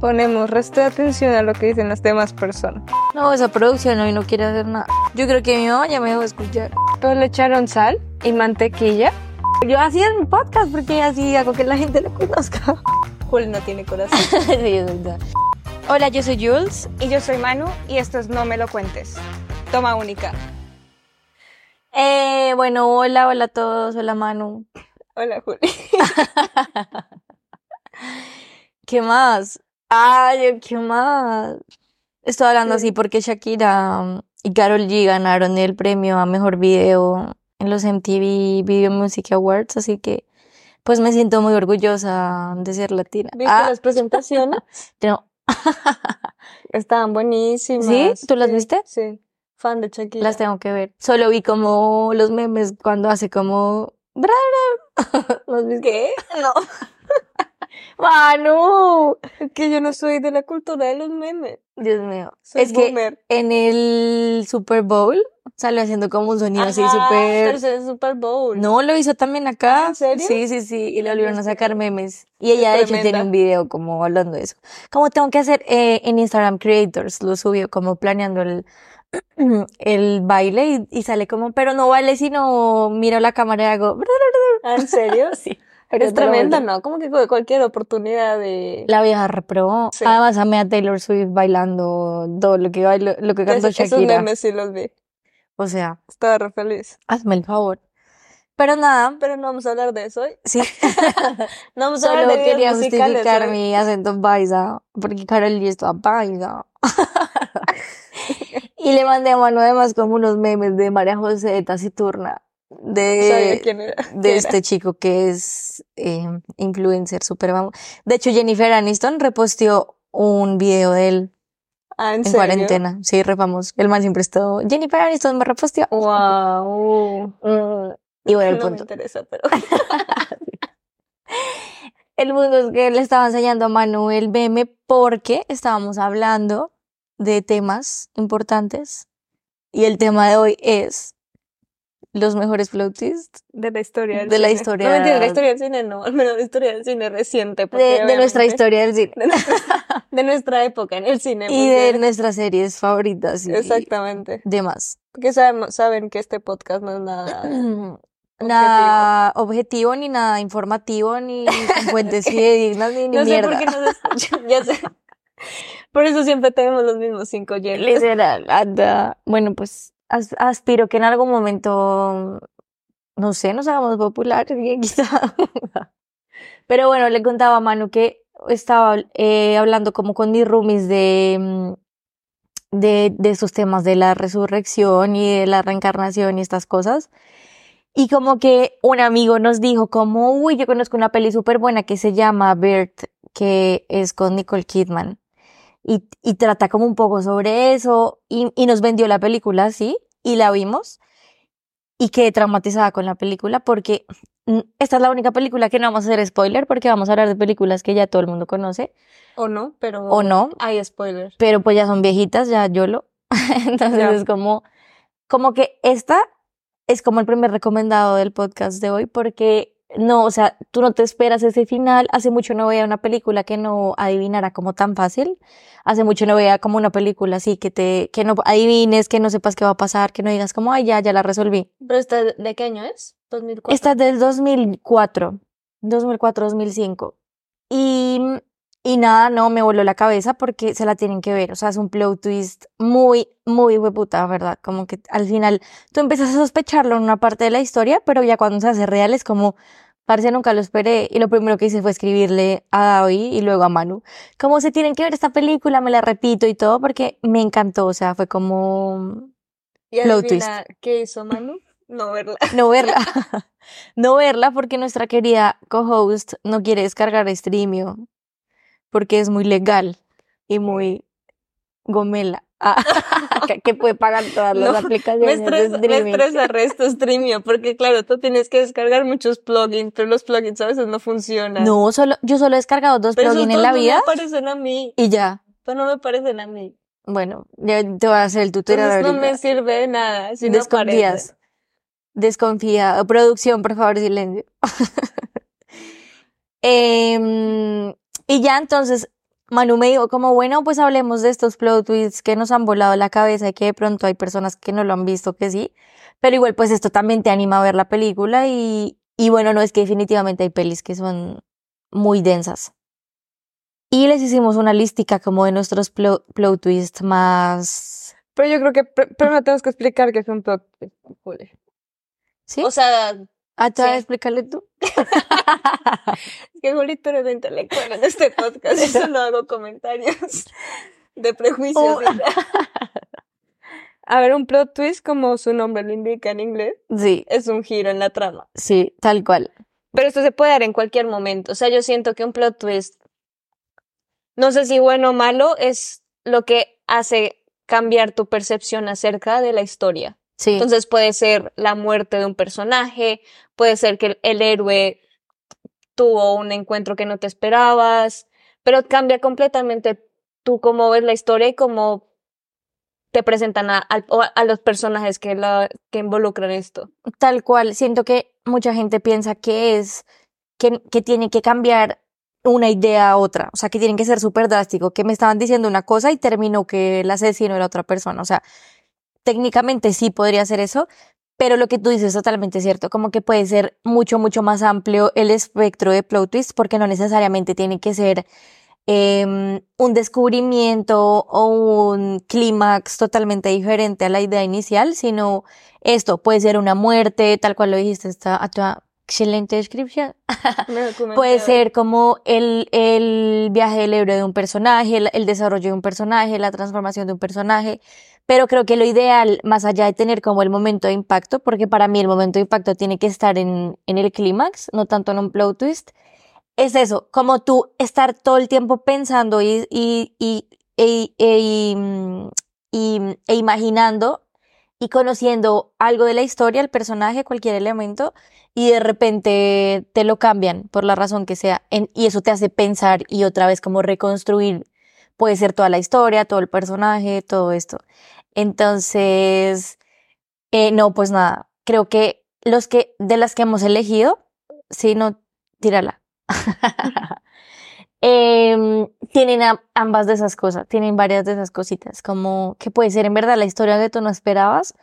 ponemos resto de atención a lo que dicen las demás personas. No, esa producción hoy no quiere hacer nada. Yo creo que mi mamá ya me dejó escuchar. Todos le echaron sal y mantequilla. Yo hacía mi podcast porque así hago que la gente lo conozca. Jul no tiene corazón. Sí, es verdad. Hola, yo soy Jules. y yo soy Manu y esto es No Me Lo Cuentes. Toma única. Eh, bueno, hola, hola a todos. Hola, Manu. Hola, Juli. ¿Qué más? Ay, ¿qué más? Estoy hablando así porque Shakira um, y Karol G ganaron el premio a mejor video en los MTV Video Music Awards, así que pues me siento muy orgullosa de ser latina. ¿Viste Ah, las presentaciones? no. Estaban buenísimas. ¿Sí? ¿Tú las viste? Sí. Fan de Shakira. Las tengo que ver. Solo vi como los memes cuando hace como... ¿Los viste? ¿Qué? No. Manu. Es que yo no soy de la cultura de los memes. Dios mío. Soy es que en el Super Bowl salió haciendo como un sonido así Ajá, súper... tercer Super Bowl. No, lo hizo también acá. ¿En serio? Sí, sí, sí. Y le Ay, volvieron a sé. sacar memes. Y ella, de hecho, tiene un video como hablando de eso. Como tengo que hacer eh, en Instagram Creators, lo subió como planeando el, el baile y, y sale como, pero no baile, sino miro la cámara y hago... ¿Ah, ¿En serio? Sí. Pero es tremenda. ¿no? Como que cu- cualquier oportunidad de... La vieja reprobó. Sí. Además, amé a Taylor Swift bailando todo lo que bailó, lo que cantó Es- esos Shakira. memes sí los vi. O sea, Estaba re feliz. hazme el favor. Pero nada, Pero no vamos a hablar de eso hoy. sí. No vamos a Solo hablar de quería justificar hoy. mi acento paisa, porque Carol G está paisa. y le mandé a mano además como unos memes de María José de Taciturna, de, quién era. de quién este chico que es eh, influencer súper famoso. De hecho, Jennifer Aniston reposteó un video de él. Ah, ¿en cuarentena. Sí, re famoso. El man siempre estuvo, Jennifer Aniston me reposteó. Wow. Mm, Y bueno, el no me punto. interesa, pero... El mundo es que le estaba enseñando a Manu el meme porque estábamos hablando de temas importantes y el tema de hoy es los mejores floatists De la historia del De la historia- No, mentira, de la historia del cine no. Al menos la historia del cine reciente. porque de, de nuestra historia del cine De nuestra, de nuestra época en el cine. y de nuestras series favoritas y Exactamente. demás. Porque sabemos, saben que este podcast no es nada... Nada objetivo ni nada informativo ni con fuentes fidedignas ni, ni no sé mierda. por qué nos escuchan, ya sé. Por eso siempre tenemos los mismos cinco oyentes. Literal, anda. Bueno, pues aspiro que en algún momento, no sé, nos hagamos populares, quizá. Pero bueno, le contaba a Manu que estaba eh, hablando como con mis roomies de, mm, de, de temas de la resurrección y de la reencarnación y estas cosas. Y como que un amigo nos dijo como, uy, yo conozco una peli súper buena que se llama Bert, que es con Nicole Kidman y, y trata como un poco sobre eso y, y nos vendió la película así y la vimos y quedé traumatizada con la película porque mm, esta es la única película que no vamos a hacer spoiler porque vamos a hablar de películas que ya todo el mundo conoce O no, pero... o no, Hay spoiler. pero pues ya son viejitas, ya YOLO. Entonces Ya. es como, como que esta es como el primer recomendado del podcast de hoy porque no, o sea, tú no te esperas ese final. Hace mucho no veía una película que no adivinara como tan fácil. Hace mucho no veía como una película así que te, que no adivines, que no sepas qué va a pasar, que no digas como, ay, ya, ya la resolví. ¿Pero esta de qué año es? 2004. Esta es del 2004, 2004-2005. Y, y nada, no, me voló la cabeza porque se la tienen que ver. O sea, es un plot twist muy, muy hueputa, ¿verdad? Como que al final tú empiezas a sospecharlo en una parte de la historia, pero ya cuando se hace real es como, parece nunca lo esperé. Y lo primero que hice fue escribirle a David y luego a Manu. Como se tienen que ver esta película, me la repito y todo porque me encantó. O sea, fue como ¿Y qué hizo Manu? No verla. no verla. no verla porque nuestra querida co-host no quiere descargar Streamio porque es muy legal y muy gomela. Ah, que- puede pagar todas las No, aplicaciones Me de estresa, me streaming. estresa resto Streamio, porque claro, tú tienes que descargar muchos plugins, pero los plugins a veces no funcionan. No, solo, yo solo he descargado dos pero plugins en la no vida me parecen a mí, y ya. pero no me parecen a mí. Bueno, ya te voy a hacer el tutorial Entonces no me sirve de nada si no Desconfías. aparecen. Desconfía. Producción, por favor, silencio. Em, y ya entonces Manu me dijo como, bueno, pues hablemos de estos plot twists que nos han volado la cabeza y que de pronto hay personas que no lo han visto que sí, pero igual pues esto también te anima a ver la película y, y bueno, no es que definitivamente hay pelis que son muy densas. Y les hicimos una listica como de nuestros plot, plot twists más... Pero yo creo que pr- primero tenemos que explicar que es un plot twist. ¿Sí? O sea, ah, ¿te vas a sí. explicarle tú? Es que Julito eres intelectual en este podcast y solo hago comentarios de prejuicios. Oh. A ver, un plot twist, como su nombre lo indica en inglés, sí, es un giro en la trama. sí, tal cual. Pero esto se puede dar en cualquier momento. O sea, yo siento que un plot twist, no sé si bueno o malo, es lo que hace cambiar tu percepción acerca de la historia. Sí, Entonces puede ser la muerte de un personaje, puede ser que el, el héroe tuvo un encuentro que no te esperabas, pero cambia completamente tú cómo ves la historia y cómo te presentan a, los personajes que, la, que involucran esto. tal cual. Siento que mucha gente piensa que es, que, que tiene que cambiar una idea a otra. O sea, que tienen que ser súper drástico, que me estaban diciendo una cosa y terminó que el asesino era otra persona. O sea, técnicamente sí podría ser eso, pero lo que tú dices es totalmente cierto, como que puede ser mucho, mucho más amplio el espectro de plot twist, porque no necesariamente tiene que ser em, un descubrimiento o un clímax totalmente diferente a la idea inicial, sino esto puede ser una muerte, tal cual lo dijiste, está excelente descripción. Puede ser como el, el viaje del héroe de un personaje, el, el desarrollo de un personaje, la transformación de un personaje. Pero creo que lo ideal, más allá de tener como el momento de impacto, porque para mí el momento de impacto tiene que estar en, en el clímax, no tanto en un plot twist, es eso, como tú estar todo el tiempo pensando y, y, y, e- e- y, mm, y- e imaginando y conociendo algo de la historia, el personaje, cualquier elemento, y de repente te lo cambian por la razón que sea, y eso te hace pensar y otra vez como reconstruir, puede ser toda la historia, todo el personaje, todo esto. Entonces, eh, no, pues nada, creo que los que, de las que hemos elegido, sí, no, tírala. Em, tienen a- ambas de esas cosas, tienen varias de esas cositas, como que puede ser en verdad la historia que tú no esperabas,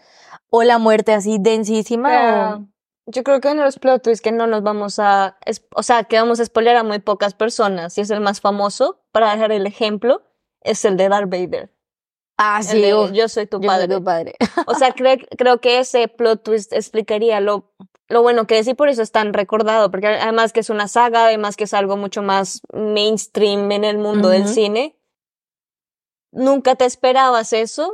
o la muerte así densísima, o... Yo creo que de los plot twists que no nos vamos a, es- o sea, que vamos a spoiler a muy pocas personas, y es el más famoso, para dejar el ejemplo, es el de Darth Vader. Ah, sí, de, yo soy tu yo soy padre. tu padre. O sea, cre- creo que ese plot twist explicaría lo, lo bueno que es y por eso es tan recordado, porque además que es una saga, además que es algo mucho más mainstream en el mundo del cine. Nunca te esperabas eso,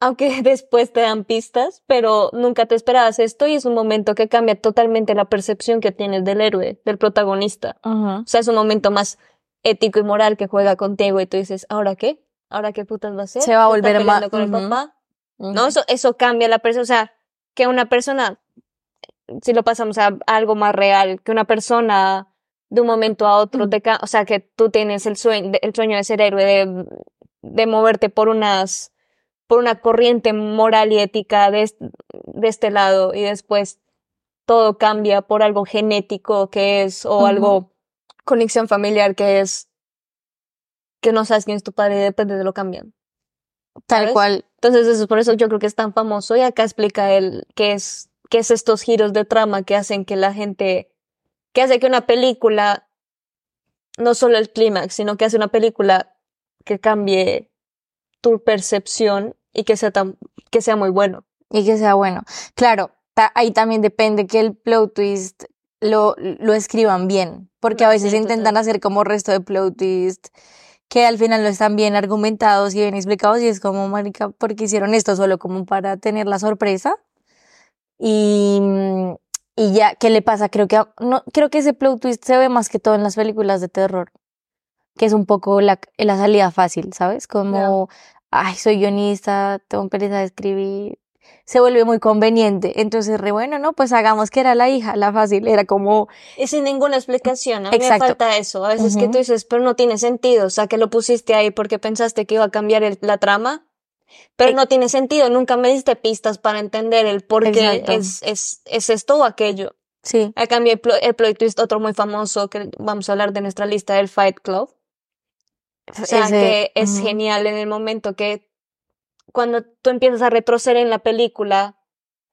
aunque después te dan pistas, pero nunca te esperabas esto y es un momento que cambia totalmente la percepción que tienes del héroe, del protagonista. O sea, es un momento más ético y moral que juega contigo y tú dices, ¿ahora qué? ¿Ahora qué putas va a hacer? Se va a ¿Se está volver peleando con el Ujú. papá? Ujú. ¿no? Eso, eso cambia la persona, o sea, que una persona, si lo pasamos a, algo más real, que una persona de un momento a otro, Mm. o sea, que tú tienes el sueño, el sueño de ser héroe, de, de moverte por unas, por una corriente moral y ética de, est- de este lado y después todo cambia por algo genético que es, o algo conexión familiar que es, que no sabes quién es tu padre y depende de lo cambian. Tal ¿sabes? cual. Entonces, eso, por eso yo creo que es tan famoso y acá explica él qué es, qué es estos giros de trama que hacen que la gente, que hace que una película, no solo el clímax, sino que hace una película que cambie tu percepción y que sea tan, que sea muy bueno. Y que sea bueno. Claro, ta- ahí también depende que el plot twist lo, lo escriban bien, porque a veces sí, intentan total. hacer como resto de plot twist que al final no están bien argumentados y bien explicados y es como, marica, ¿por qué hicieron esto solo como para tener la sorpresa? Y, mm, y ya, ¿qué le pasa? Creo que, no, creo que ese plot twist se ve más que todo en las películas de terror, que es un poco la, la salida fácil, ¿sabes? Como, ay, soy guionista, tengo pereza de escribir, se vuelve muy conveniente. Entonces, re bueno, no, pues hagamos que era la hija, la fácil, era como, Y sin ninguna explicación. A mí me falta eso. A veces que tú dices, pero no tiene sentido. O sea, que lo pusiste ahí porque pensaste que iba a cambiar el- la trama. Pero Ex- no tiene sentido. Nunca me diste pistas para entender el por qué es, es, es esto o aquello. sí, A cambio, el, plo- el plot twist, otro muy famoso que vamos a hablar de nuestra lista, el Fight Club. O sea, Ese- que es genial en el momento que cuando tú empiezas a retroceder en la película,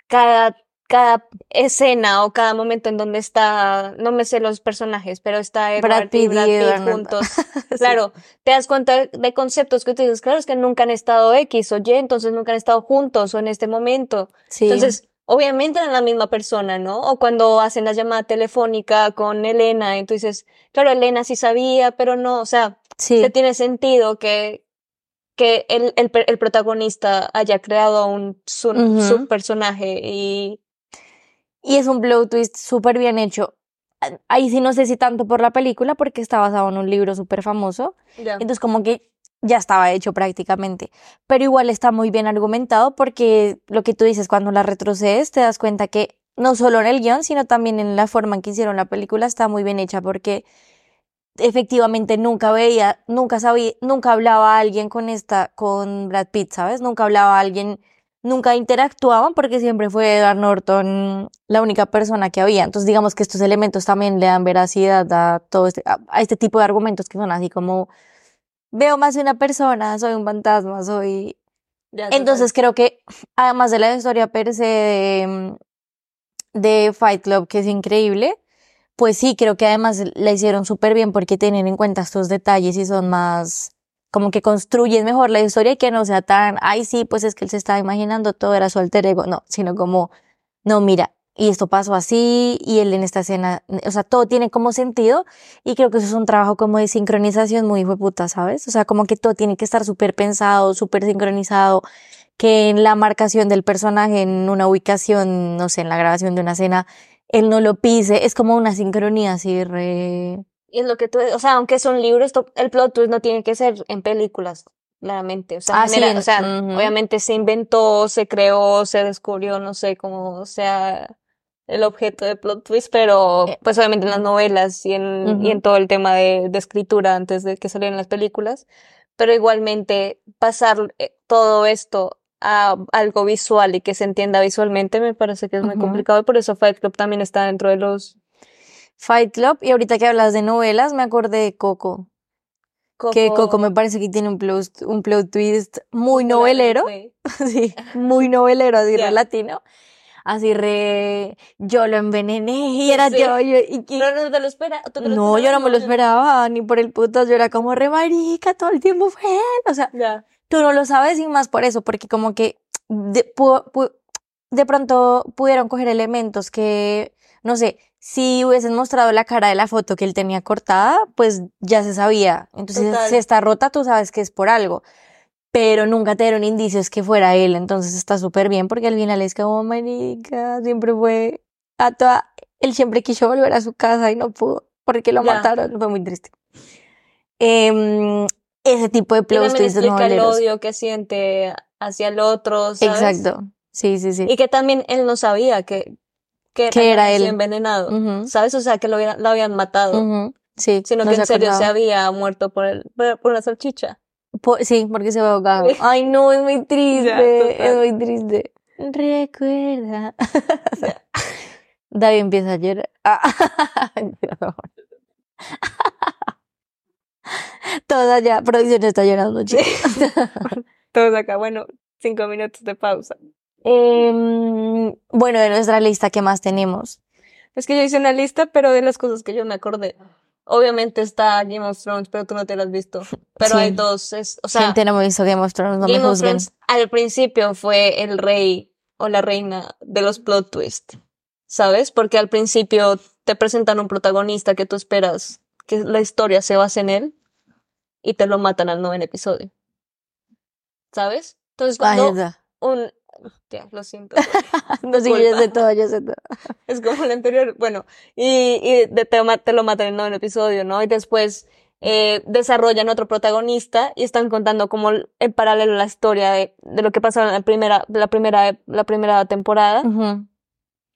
cada, cada escena o cada momento en donde está, no me sé los personajes, pero está Brad y Pitt Brad y Pitt Edward Norton. juntos. Claro, te das cuenta de conceptos que tú dices, claro, es que nunca han estado X o Y, entonces nunca han estado juntos o en este momento. Sí. Entonces, obviamente eran la misma persona, ¿no? O cuando hacen la llamada telefónica con Elena, entonces, claro, Elena sí sabía, pero no, o sea, sí. se tiene sentido que, que el, el, protagonista haya creado un, su, su personaje y Y es un plot twist súper bien hecho. Ah, Ahí sí no sé si tanto por la película, porque está basado en un libro súper famoso. Entonces como que ya estaba hecho prácticamente. Pero igual está muy bien argumentado porque lo que tú dices, cuando la retrocedes te das cuenta que no solo en el guion, sino también en la forma en que hicieron la película está muy bien hecha porque efectivamente nunca veía, nunca sabía, nunca hablaba alguien con esta, con Brad Pitt, ¿sabes? Nunca hablaba alguien, nunca interactuaban porque siempre fue Edward Norton la única persona que había. Entonces digamos que estos elementos también le dan veracidad a todo este, a, a este tipo de argumentos que son así como veo más de una persona, soy un fantasma, soy... Entonces creo que además de la historia per se de, de Fight Club, que es increíble, pues sí, creo que además la hicieron súper bien porque tienen en cuenta estos detalles y son más, como que construyen mejor la historia y que no sea tan, ay sí, pues es que él se estaba imaginando, todo era su alter ego, no, sino como, no, mira, y esto pasó así, y él en esta escena, o sea, todo tiene como sentido, y creo que eso es un trabajo como de sincronización muy puta, ¿sabes? O sea, como que todo tiene que estar súper pensado, súper sincronizado, que en la marcación del personaje, en una ubicación, no sé, en la grabación de una escena, él no lo pise, es como una sincronía así re... Y es lo que tú, o sea, aunque son libros, esto- el plot twist no tiene que ser en películas, claramente. O sea, Ah, sí, genera- o sea, obviamente se inventó, se creó, se descubrió, no sé cómo sea el objeto de plot twist, pero Eh. pues obviamente en las novelas y en, y en todo el tema de, de escritura antes de que salieran las películas. Pero igualmente pasar eh, todo esto a algo visual y que se entienda visualmente me parece que es muy complicado y por eso Fight Club también está dentro de los Fight Club, y ahorita que hablas de novelas, me acordé de Coco, que Coco- Coco me parece que tiene un plot, un plot twist muy novelero, Sí. sí, muy novelero, así Ya. re latino, así re, yo lo envenené y era Sí. yo, yo- y que- No, no te lo espera. ¿tú te lo no, yo no me lo esperaba, ni por el putas, yo era como re marica, todo el tiempo fue él, o sea, tú no lo sabes y más por eso, porque como que de, pu- pu- de pronto pudieron coger elementos que, no sé, si hubiesen mostrado la cara de la foto que él tenía cortada, pues ya se sabía. Entonces, Total. si está rota, tú sabes que es por algo. Pero nunca te dieron indicios que fuera él, entonces está súper bien, porque al final es como, marica, siempre fue a toda, él siempre quiso volver a su casa y no pudo, porque lo Ya. mataron, fue muy triste. Em, ese tipo de plot twists explica el odio que siente hacia el otro, ¿sabes? Exacto. Sí, sí, sí. Y que también él no sabía que, que, Que era había él. envenenado, ¿sabes? O sea, que lo, lo habían matado, Sí, sino no que en serio se había muerto por, el, por, por una salchicha. Sí, porque se ve ahogado. Ay, no, es muy triste. Ya, es muy triste. Recuerda. David empieza a llorar. Todos allá, producción está llorando, chicos. Todos acá, bueno, cinco minutos de pausa. Em, bueno, de nuestra lista, ¿qué más tenemos? Es que yo hice una lista, pero de las cosas que yo me acordé. Obviamente está Game of Thrones, pero tú no te la has visto. Pero Sí. hay dos, es, o sea, Gente no me visto Game of Thrones, no me Game of juzguen. Thrones al principio fue el rey o la reina de los plot twists, ¿sabes? Porque al principio te presentan un protagonista que tú esperas que la historia se base en él y te lo matan al noveno episodio, ¿sabes? Entonces cuando un... Ya, lo siento. No, sí, yo sé todo, yo sé todo. Es como el anterior, bueno, y, y de- te, te lo matan en el noveno episodio, ¿no? Y después eh, desarrollan otro protagonista y están contando como el- en paralelo la historia de, de lo que pasó en la primera, la primera, la primera temporada, Ujú,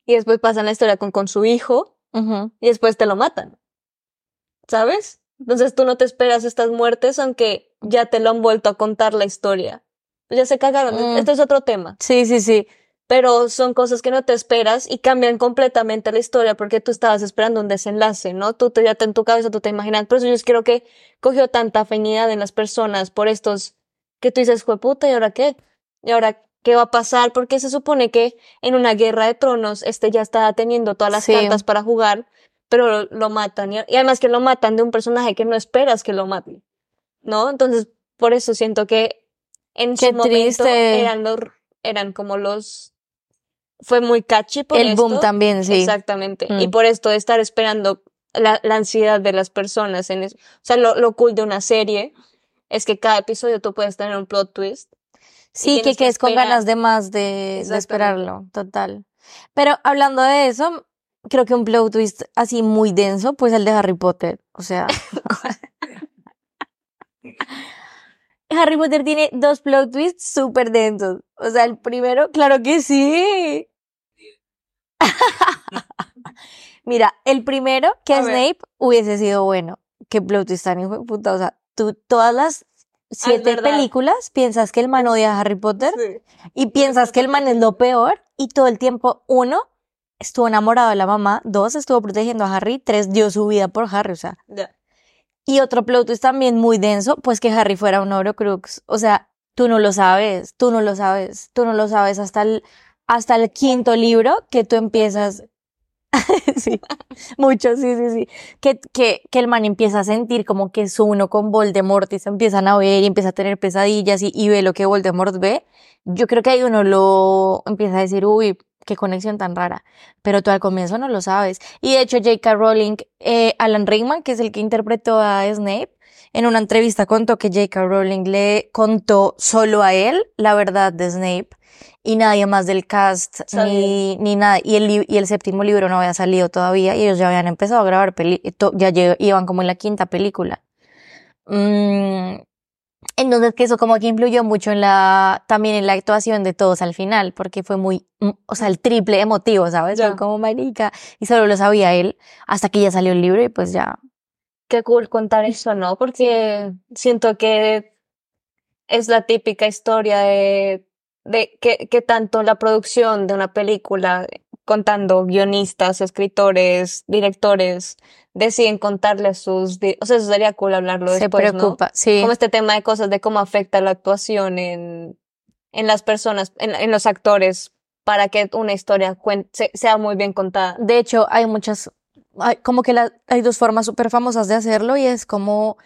y después pasan la historia con, con su hijo, ujú. y después te lo matan. ¿Sabes? Entonces tú no te esperas estas muertes, aunque ya te lo han vuelto a contar la historia. Ya se cagaron. Mm. Esto es otro tema. Sí, sí, sí. pero son cosas que no te esperas y cambian completamente la historia porque tú estabas esperando un desenlace, ¿no? Tú te, ya te, en tu cabeza tú te imaginas, por eso yo creo que cogió tanta afinidad en las personas por estos que tú dices, puta, ¿y ahora qué? ¿Y ahora qué va a pasar? Porque se supone que en una guerra de tronos este ya está teniendo todas las Sí. cartas para jugar, pero lo matan. Y, y además que lo matan de un personaje que no esperas que lo maten, ¿no? Entonces, por eso siento que en Qué su momento triste. eran los, eran como los, fue muy catchy por El boom también, sí. Exactamente. Mm. Y por esto de estar esperando la, la ansiedad de las personas en eso. O sea, lo, lo cool de una serie es que cada episodio tú puedes tener un plot twist. Sí, que quedes con ganas de más de, de esperarlo, total. Pero hablando de eso, creo que un plot twist así muy denso, pues el de Harry Potter. O sea. Harry Potter tiene dos plot twists súper densos. O sea, el primero, claro que sí. Mira, el primero, que A ver. Snape hubiese sido bueno. Qué plot twist tan hijo de puta. O sea, tú, todas las siete verdad. películas piensas que el man odia a Harry Potter Sí. y piensas que el man es lo peor y todo el tiempo, uno, estuvo enamorado de la mamá, dos, estuvo protegiendo a Harry, tres, dio su vida por Harry, o sea. Y otro plot twist también muy denso, pues que Harry fuera un Horcrux, o sea, tú no lo sabes, tú no lo sabes, tú no lo sabes hasta el, hasta el quinto libro que tú empiezas... sí, mucho, sí, sí, sí. Que, que, que el man empieza a sentir como que es uno con Voldemort y se empiezan a ver y empieza a tener pesadillas y, y ve lo que Voldemort ve. Yo creo que ahí uno lo empieza a decir, uy, qué conexión tan rara. Pero tú al comienzo no lo sabes. Y de hecho, J.K. Rowling, eh, Alan Rickman, que es el que interpretó a Snape, en una entrevista contó que J.K. Rowling le contó solo a él la verdad de Snape y nadie más del cast ni, ni nada. Y el, y el séptimo libro no había salido todavía y ellos ya habían empezado a grabar, peli to- ya iban como en la quinta película. Mm, entonces que eso como que influyó mucho en la, también en la actuación de todos al final, porque fue muy, mm, o sea, el triple emotivo, ¿sabes? Fue como marica, y solo lo sabía él, hasta que ya salió el libro y pues ya. Qué cool contar eso, ¿no? Porque siento que es la típica historia de, de que, que tanto la producción de una película, contando guionistas, escritores, directores, deciden contarle a sus... O sea, eso sería cool hablarlo se después, ¿no? preocupa, sí. Como este tema de cosas de cómo afecta la actuación en, en las personas, en, en los actores, para que una historia se- sea muy bien contada. De hecho, hay muchas, hay, como que la- hay dos formas súper famosas de hacerlo y es como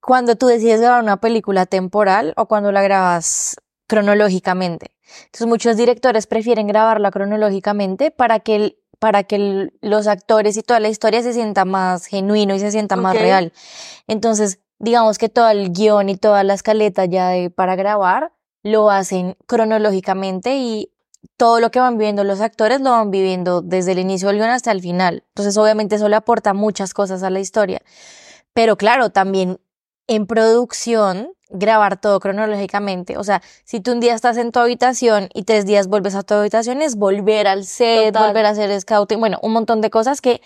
cuando tú decides grabar una película temporal o cuando la grabas cronológicamente. Entonces muchos directores prefieren grabarla cronológicamente para que, el- para que los actores y toda la historia se sienta más genuino y se sienta más real. Entonces, digamos que todo el guion y toda la escaleta ya de, para grabar lo hacen cronológicamente y todo lo que van viviendo los actores lo van viviendo desde el inicio del guion hasta el final. Entonces, obviamente, eso le aporta muchas cosas a la historia. Pero claro, también en producción, grabar todo cronológicamente. O sea, si tú un día estás en tu habitación y tres días vuelves a tu habitación, es volver al set, Total. volver a hacer scouting, bueno, un montón de cosas que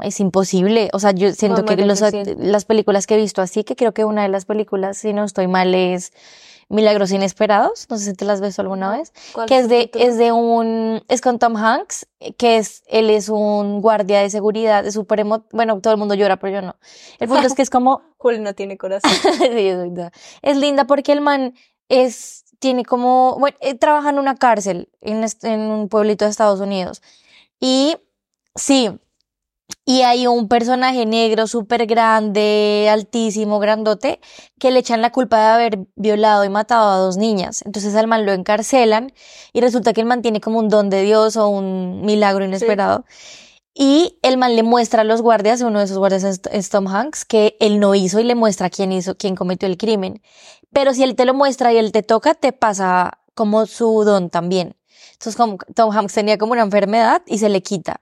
es imposible. O sea, yo siento muy que los, las películas que he visto así, que creo que una de las películas, si no estoy mal, es Milagros Inesperados. No sé si te las visto alguna vez ¿Cuál que es de, es de un, es con Tom Hanks, que es, él es un guardia de seguridad, es súper bueno, todo el mundo llora, pero yo no. El punto es que es como, Juli no tiene corazón. Sí, es linda. Es linda porque el man es, tiene como, bueno, eh, trabaja en una cárcel en, en un pueblito de Estados Unidos. Y sí, y hay un personaje negro súper grande, altísimo, grandote, que le echan la culpa de haber violado y matado a dos niñas. Entonces al man lo encarcelan y resulta que el man tiene como un don de Dios o un milagro inesperado. Y el man le muestra a los guardias, uno de esos guardias es, es Tom Hanks, que él no hizo y le muestra quién hizo, quién cometió el crimen. Pero si él te lo muestra y él te toca, te pasa como su don también. Entonces, como Tom Hanks tenía como una enfermedad y se le quita.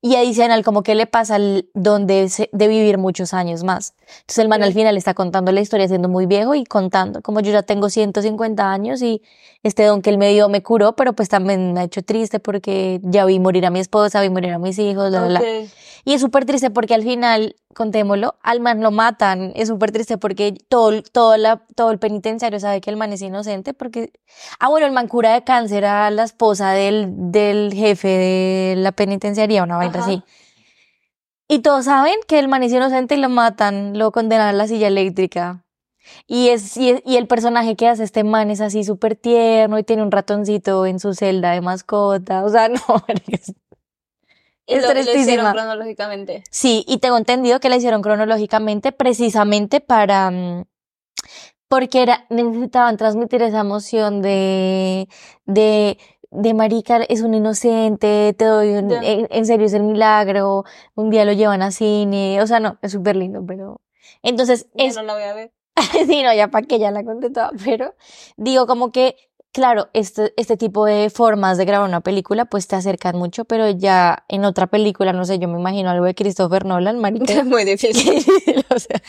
Y adicional, como que le pasa el don de, vivir muchos años más. Entonces el man al final está contando la historia siendo muy viejo y contando, como yo ya tengo 150 años y este don que él me dio me curó, pero pues también me ha hecho triste porque ya vi morir a mi esposa, vi morir a mis hijos, bla, bla, bla. Ok. Y es súper triste porque al final, contémoslo, al man lo matan, es súper triste porque todo, todo, la, todo el penitenciario sabe que el man es inocente porque, ah bueno, el man cura de cáncer a la esposa del, del jefe de la penitenciaría, una vaina así. Y todos saben que el man es inocente y lo matan, lo condenan a la silla eléctrica. Y es, y, es- y el personaje que hace este man es así súper tierno y tiene un ratoncito en su celda de mascota. O sea, no, es- Es lo, lo hicieron cronológicamente. Sí, y tengo entendido que la hicieron cronológicamente precisamente para, mm, porque era, necesitaban transmitir esa emoción de, de, de marica, es un inocente, te doy un, en serio es el milagro, un día lo llevan a cine, o sea, no, es súper lindo, pero, entonces, Ya es, no la voy a ver. sí, no, ya para que ya la conté toda, pero digo como que, claro, este, este tipo de formas de grabar una película pues te acercan mucho, pero ya en otra película, no sé, yo me imagino algo de Christopher Nolan, marica. Es muy difícil. o sea,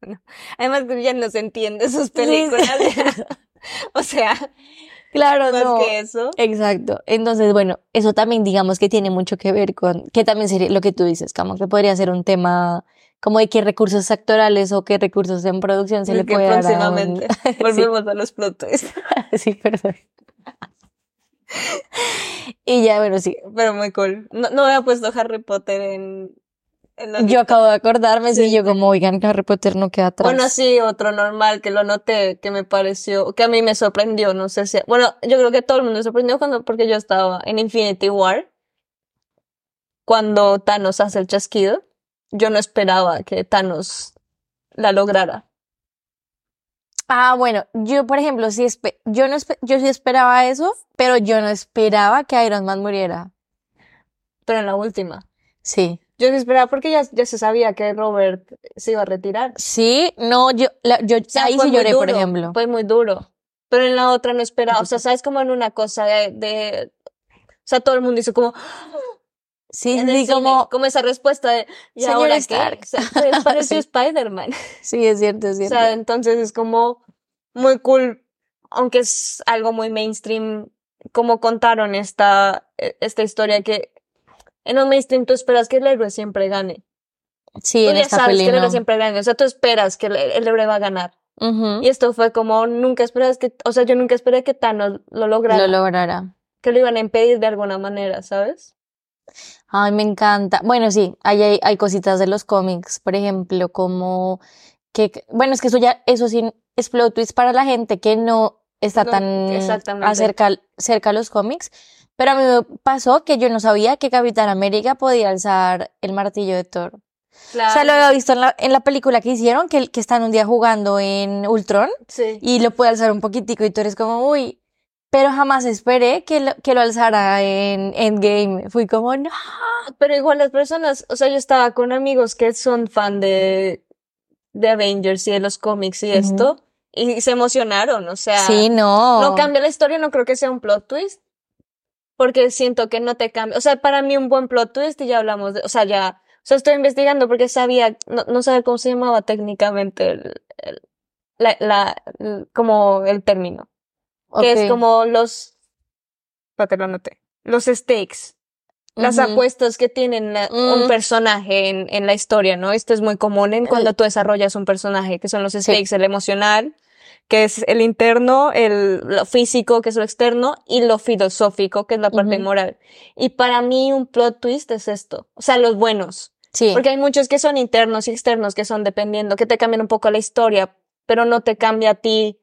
Además, que ya no se entiende sus películas. o sea, claro, más no. que eso. Exacto. Entonces, bueno, eso también digamos que tiene mucho que ver con, que también sería lo que tú dices, como que podría ser un tema como de qué recursos actorales o qué recursos en producción se le puede dar a un- próximamente volvemos a los plot twists. sí, perdón. y ya, bueno, sí. Pero muy cool. No, no había puesto Harry Potter en, en la Yo lista. acabo de acordarme, sí, Sí. yo como, oigan, Harry Potter no queda atrás. Bueno, sí, otro normal que lo noté, que me pareció, que a mí me sorprendió, no sé si, bueno, yo creo que todo el mundo se sorprendió cuando, porque yo estaba en Infinity War, cuando Thanos hace el chasquido, yo no esperaba que Thanos la lograra. Ah, bueno, yo por ejemplo, sí yo no yo sí esperaba eso, pero yo no esperaba que Iron Man muriera. Pero en la última. Sí. Yo sí esperaba porque ya, ya se sabía que Robert se iba a retirar. Sí, no, yo, la- yo O sea, ahí sí lloré, por ejemplo. Fue muy duro. Pero en la otra no esperaba. O sea, ¿sabes? Como en una cosa de, de... O sea, todo el mundo hizo como... Sí, en el cine, como, esa respuesta de... ¿Y ahora Stark. O sea, pues, pareció Sí. Spider-Man. sí, es cierto, es O cierto. sea, entonces es como muy cool, aunque es algo muy mainstream, como contaron esta, e- esta historia que en un mainstream tú esperas que el héroe siempre gane. Sí, Tú en ya esta sabes que el héroe siempre gane. O sea, tú esperas que el, el héroe va a ganar. Y esto fue como, nunca esperas que, o sea, yo nunca esperé que Thanos lo lograra, Lo logrará. que lo iban a impedir de alguna manera, ¿sabes? Ay, me encanta. Bueno, sí, hay, hay, hay cositas de los cómics, por ejemplo, como que, bueno, es que eso ya, eso sí es plot twist para la gente que no está No, tan acerca, cerca a los cómics. Pero a mí me pasó que yo no sabía que Capitán América podía alzar el martillo de Thor. O sea, lo había visto en la, en la película que hicieron, que, que están un día jugando en Ultron Sí. y lo puede alzar un poquitico y tú eres como, uy, pero jamás esperé que lo, que lo alzara en Endgame. Fui como, no. Pero igual las personas, o sea, yo estaba con amigos que son fan de, de Avengers y de los cómics y esto, y se emocionaron, o sea, Sí, no. no cambia la historia, no creo que sea un plot twist, porque siento que no te cambia, o sea, para mí un buen plot twist, y ya hablamos de, o sea, ya, o sea, estoy investigando porque sabía, no, no sabía cómo se llamaba técnicamente el, el- la, la, el- como el término, que es como los, espérate, lo anoté, los stakes las apuestas que tienen la- un Mm. personaje en, en la historia, ¿no? Esto es muy común en cuando tú desarrollas un personaje, que son los stakes, el emocional, que es el interno, el lo físico, que es lo externo, y lo filosófico, que es la parte moral. Y para mí un plot twist es esto, o sea, los buenos. Sí. Porque hay muchos que son internos y externos, que son dependiendo, que te cambian un poco la historia, pero no te cambia a ti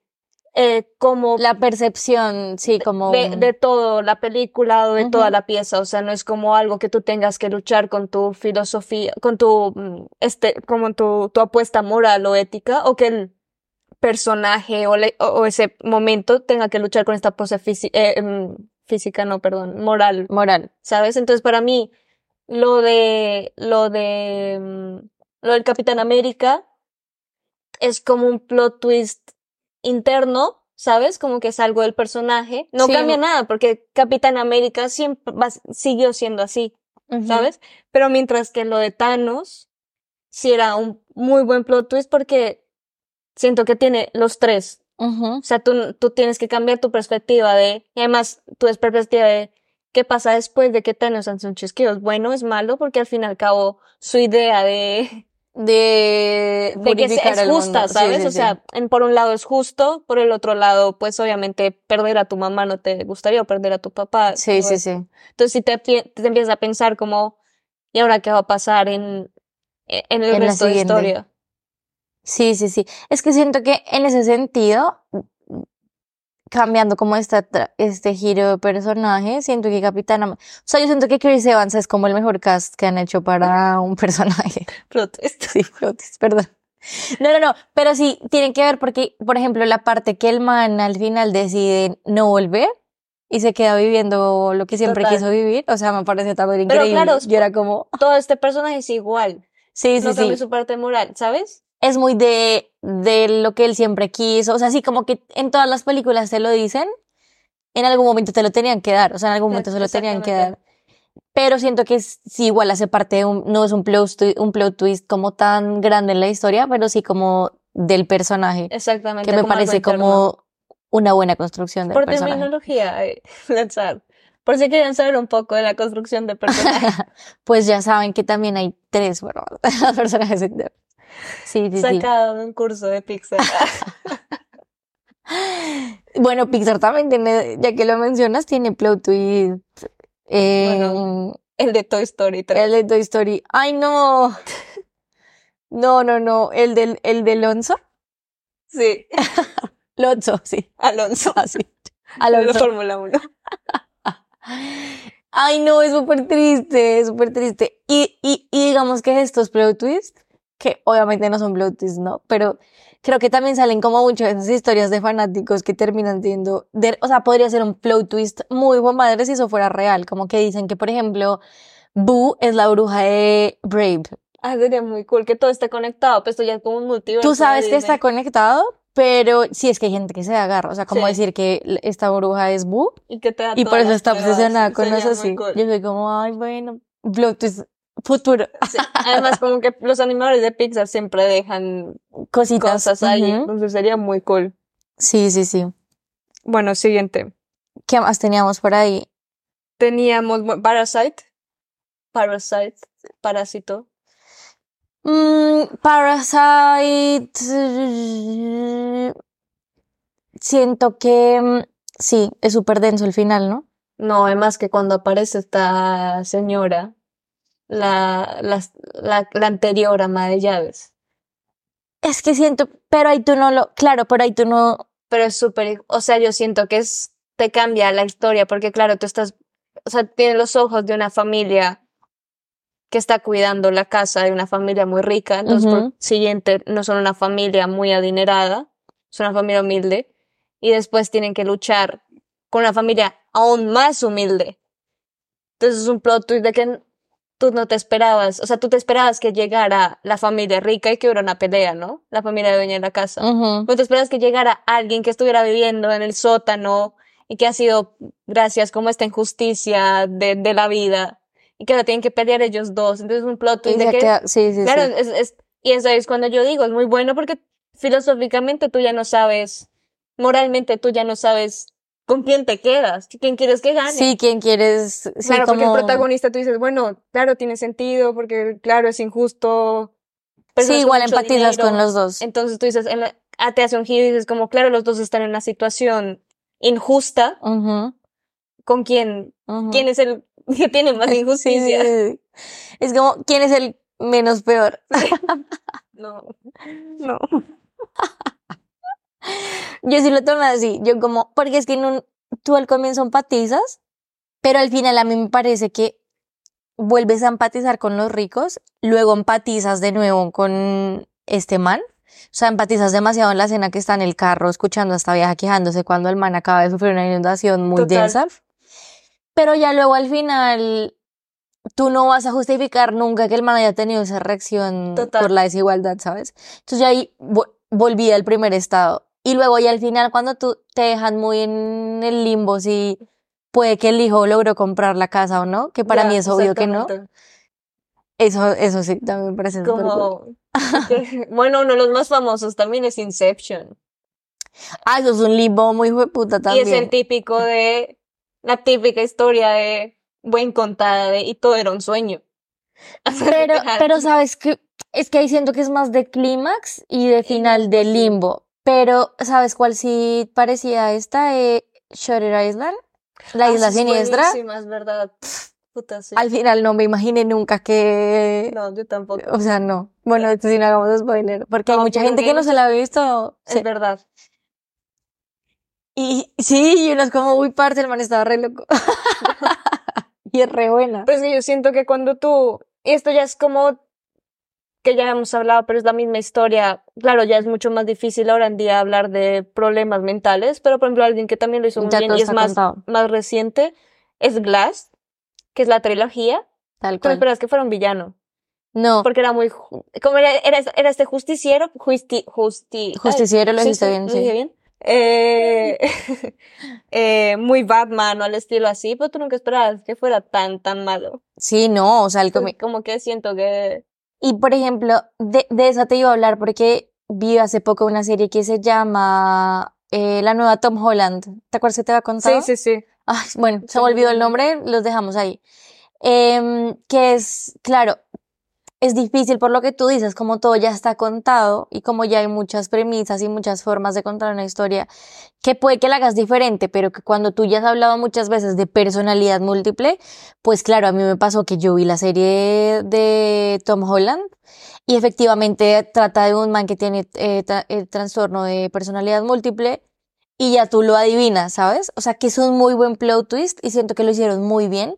eh, como La percepción, sí, como. de, de todo la película o de toda la pieza, o sea, no es como algo que tú tengas que luchar con tu filosofía, con tu, mm, este, como tu, tu apuesta moral o ética, o que el personaje o, le- o, o ese momento tenga que luchar con esta pose eh, mm, física, no, perdón, moral, moral. ¿sabes? Entonces, para mí, lo de, lo de, mm, lo del Capitán América es como un plot twist interno, ¿sabes? Como que es algo del personaje. No Sí. cambia nada, porque Capitán América siempre va- siguió siendo así. ¿sabes? Pero mientras que lo de Thanos, sí era un muy buen plot twist porque siento que tiene los tres. O sea, tú, tú tienes que cambiar tu perspectiva de, y además tu perspectiva de qué pasa después de que Thanos hace un chasquido. ¿Es bueno? ¿Es malo? Porque al fin y al cabo su idea de, de, de que es, es el justa, ¿sabes? sí, o sea, en, por un lado es justo, por el otro lado, pues obviamente perder a tu mamá no te gustaría, o perder a tu papá. Sí, sí, sí. Entonces, si te, te empiezas a pensar como, ¿y ahora qué va a pasar en, en el En la resto de siguiente. historia? Sí, sí, sí. Es que siento que en ese sentido, cambiando como esta, este giro de personaje, siento que Capitana, o sea, yo siento que Chris Evans es como el mejor cast que han hecho para un personaje. Protesto. Sí, flotis, perdón. No, no, no, pero sí, tienen que ver porque, por ejemplo, la parte que el man al final decide no volver y se queda viviendo lo que siempre Total. quiso vivir, o sea, me parece también Pero increíble. claro, yo era como, Todo este personaje es igual. sí, sí, no sí. cambia su parte moral, ¿sabes? Es muy de, de lo que él siempre quiso. O sea, así como que en todas las películas te lo dicen, en algún momento te lo tenían que dar. O sea, en algún momento se lo tenían que dar. Pero siento que sí, igual hace parte de un, no es un plot, un plot twist como tan grande en la historia, pero sí como del personaje, Exactamente. que me parece como una buena construcción del Por personaje. terminología, lanzar. Por si quieren saber un poco de la construcción de personaje. Pues ya saben que también hay tres bueno, personajes internos. Sí, sí, sí. Sacado de un curso de Pixar. Bueno, Pixar también tiene, ya que lo mencionas, tiene plot twist. eh, Bueno, el de Toy Story 3. el de Toy Story. ¡Ay, no! No, no, no. El del, el de Lonzo. Sí, Lonzo, sí. Alonso. Así. De la Alonso. Fórmula 1. Ay, no, es súper triste, es súper triste. Y, y, y digamos que estos plot twists, que obviamente no son plot twists, ¿no? Pero creo que también salen como muchas esas historias de fanáticos que terminan siendo, de- o sea, podría ser un plot twist muy buen madre si eso fuera real. Como que dicen que, por ejemplo, Boo es la bruja de Brave. Ah, sería muy cool que todo esté conectado. Pues esto ya es como un multiverso. Tú sabes que está conectado, pero sí es que hay gente que se agarra. O sea, como Sí. decir que esta bruja es Boo Y que te da y por eso está obsesionada con eso. Sí. cool. Yo soy como, ay, bueno, plot twist futuro. Sí, Además, como que los animadores de Pixar siempre dejan Cositas. cosas ahí. Entonces sería muy cool. Sí, sí, sí. Bueno, siguiente. ¿Qué más teníamos por ahí? Teníamos Parasite. Parasite. Parásito. Mm, Parasite. Siento que mm, sí, es súper denso el final, ¿no? No, además que cuando aparece esta señora, la, la, la, la anterior ama de llaves. Es que siento, pero ahí tú no lo, claro, pero ahí tú no, Pero es súper, o sea, yo siento que es, te cambia la historia, porque claro, tú estás, o sea, tienes los ojos de una familia que está cuidando la casa de una familia muy rica, entonces por siguiente no son una familia muy adinerada, es una familia humilde, y después tienen que luchar con una familia aún más humilde. Entonces es un plot twist de que tú no te esperabas, o sea, tú te esperabas que llegara la familia rica y que hubiera una pelea, ¿no? La familia dueña de la casa. No te esperas que llegara alguien que estuviera viviendo en el sótano y que ha sido gracias como esta injusticia de, de la vida y que ahora tienen que pelear ellos dos. Entonces es un plot Y twist de que, queda- sí, sí, claro, sí. es, es- y eso es cuando yo digo, es muy bueno porque filosóficamente tú ya no sabes, moralmente tú ya no sabes con quién te quedas, quién quieres que gane. Sí, ¿quién quieres? Sí, Claro, porque el protagonista tú dices, bueno, claro, tiene sentido, porque claro, es injusto. Sí, igual empatizas dinero. con los dos. Entonces tú dices, en la- ah, te hace un giro y dices como, claro, los dos están en una situación injusta. ¿Con quién? ¿Quién es el que tiene más injusticia? sí, sí. Es como, ¿quién es el menos peor? No, no. Yo sí lo tomo así, yo como, porque es que en un, tú al comienzo empatizas, pero al final a mí me parece que vuelves a empatizar con los ricos, luego empatizas de nuevo con este man, o sea, empatizas demasiado en la escena que está en el carro escuchando a esta vieja quejándose cuando el man acaba de sufrir una inundación muy Total. densa, pero ya luego al final tú no vas a justificar nunca que el man haya tenido esa reacción Total. por la desigualdad, ¿sabes? Entonces yo ahí vo- volví al primer estado. Y luego ya al final cuando tú te dejan muy en el limbo si puede que el hijo logró comprar la casa o no, que para Ya, mí es obvio que no. Eso, eso sí, también me parece cool. Como, que- bueno, uno de los más famosos también es Inception. Ah, eso es un limbo muy puta Y también. es el típico de, la típica historia de buen contada de, y todo era un sueño. Pero, pero sabes que es que ahí siento que es más de clímax y de final de limbo. Pero, ¿sabes cuál sí parecía esta? Eh, Shutter Island. La Ah, isla es siniestra. es verdad. Puta, sí. Al final no me imaginé nunca que. No, yo tampoco. O sea, no. Bueno, esto sí no hagamos spoiler. Porque hay No, mucha pero gente que no se la ha visto. Es Sí. verdad. Y sí, y uno es como, uy, parce, el man estaba re loco. y es re buena. Pues que yo siento que cuando tú, esto ya es como que ya hemos hablado, pero es la misma historia. Claro, ya es mucho más difícil ahora en día hablar de problemas mentales, pero por ejemplo alguien que también lo hizo muy Ya bien y es más, contado. más reciente es Glass, que es la trilogía. Tal Tú cual. esperas que fuera un villano, No, porque era muy, como era, era, era este justiciero, justi, justi, ay, justiciero lo dijiste sí, bien, sí. bien. Eh, eh, muy Batman o al estilo así, pero tú nunca esperabas que fuera tan, tan malo. Sí, no, o sea, el comi- como que siento que Y por ejemplo, de, de esa te iba a hablar porque vi hace poco una serie que se llama eh, La nueva Tom Holland. ¿Te acuerdas que te había contado? Sí, sí, sí. Ay, bueno, se me olvidó el nombre, los dejamos ahí. Em, que es, claro, es difícil por lo que tú dices, como todo ya está contado y como ya hay muchas premisas y muchas formas de contar una historia, que puede que la hagas diferente, pero que cuando tú ya has hablado muchas veces de personalidad múltiple, pues claro, a mí me pasó que yo vi la serie de Tom Holland y efectivamente trata de un man que tiene eh, tra- el trastorno de personalidad múltiple y ya tú lo adivinas, ¿sabes? O sea, que es un muy buen plot twist y siento que lo hicieron muy bien,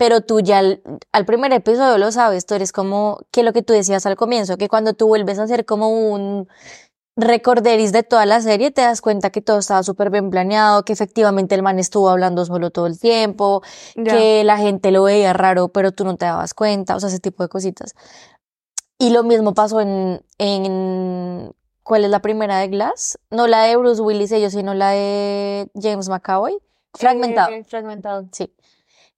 pero tú ya al, al primer episodio lo sabes, tú eres como que lo que tú decías al comienzo, que cuando tú vuelves a hacer como un recorderis de toda la serie, te das cuenta que todo estaba súper bien planeado, que efectivamente el man estuvo hablando solo todo el tiempo, que la gente lo veía raro, pero tú no te dabas cuenta, o sea, ese tipo de cositas. Y lo mismo pasó en, en ¿cuál es la primera de Glass? No la de Bruce Willis ellos, sino la de James McAvoy. Fragmentado, Eh, fragmentado. sí.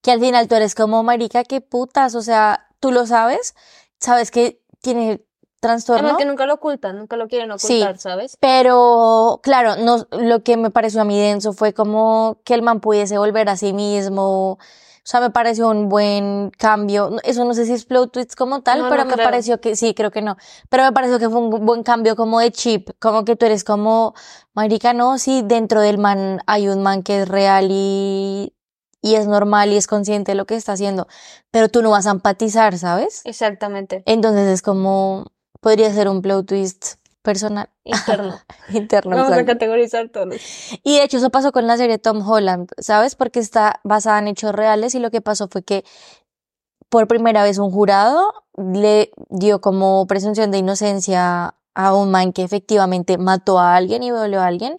Que al final tú eres como, marica, qué putas, o sea, tú lo sabes, sabes que tiene trastorno. Además que nunca lo ocultan, nunca lo quieren Sí. ocultar, ¿sabes? Pero, claro, no, lo que me pareció a mí denso fue como que el man pudiese volver a sí mismo. O sea, me pareció un buen cambio. Eso no sé si es plot twist como tal, No, pero no me creo. pareció que, sí, creo que no. Pero me pareció que fue un bu- buen cambio como de chip. Como que tú eres como, marica, no, sí, dentro del man hay un man que es real y, y es normal y es consciente de lo que está haciendo. Pero tú no vas a empatizar, ¿sabes? Exactamente. Entonces es como, podría ser un plot twist personal, Interno. interno. Vamos a categorizar todos. Y de hecho eso pasó con la serie Tom Holland, ¿sabes? Porque está basada en hechos reales y lo que pasó fue que por primera vez un jurado le dio como presunción de inocencia a un man que efectivamente mató a alguien y violó a alguien,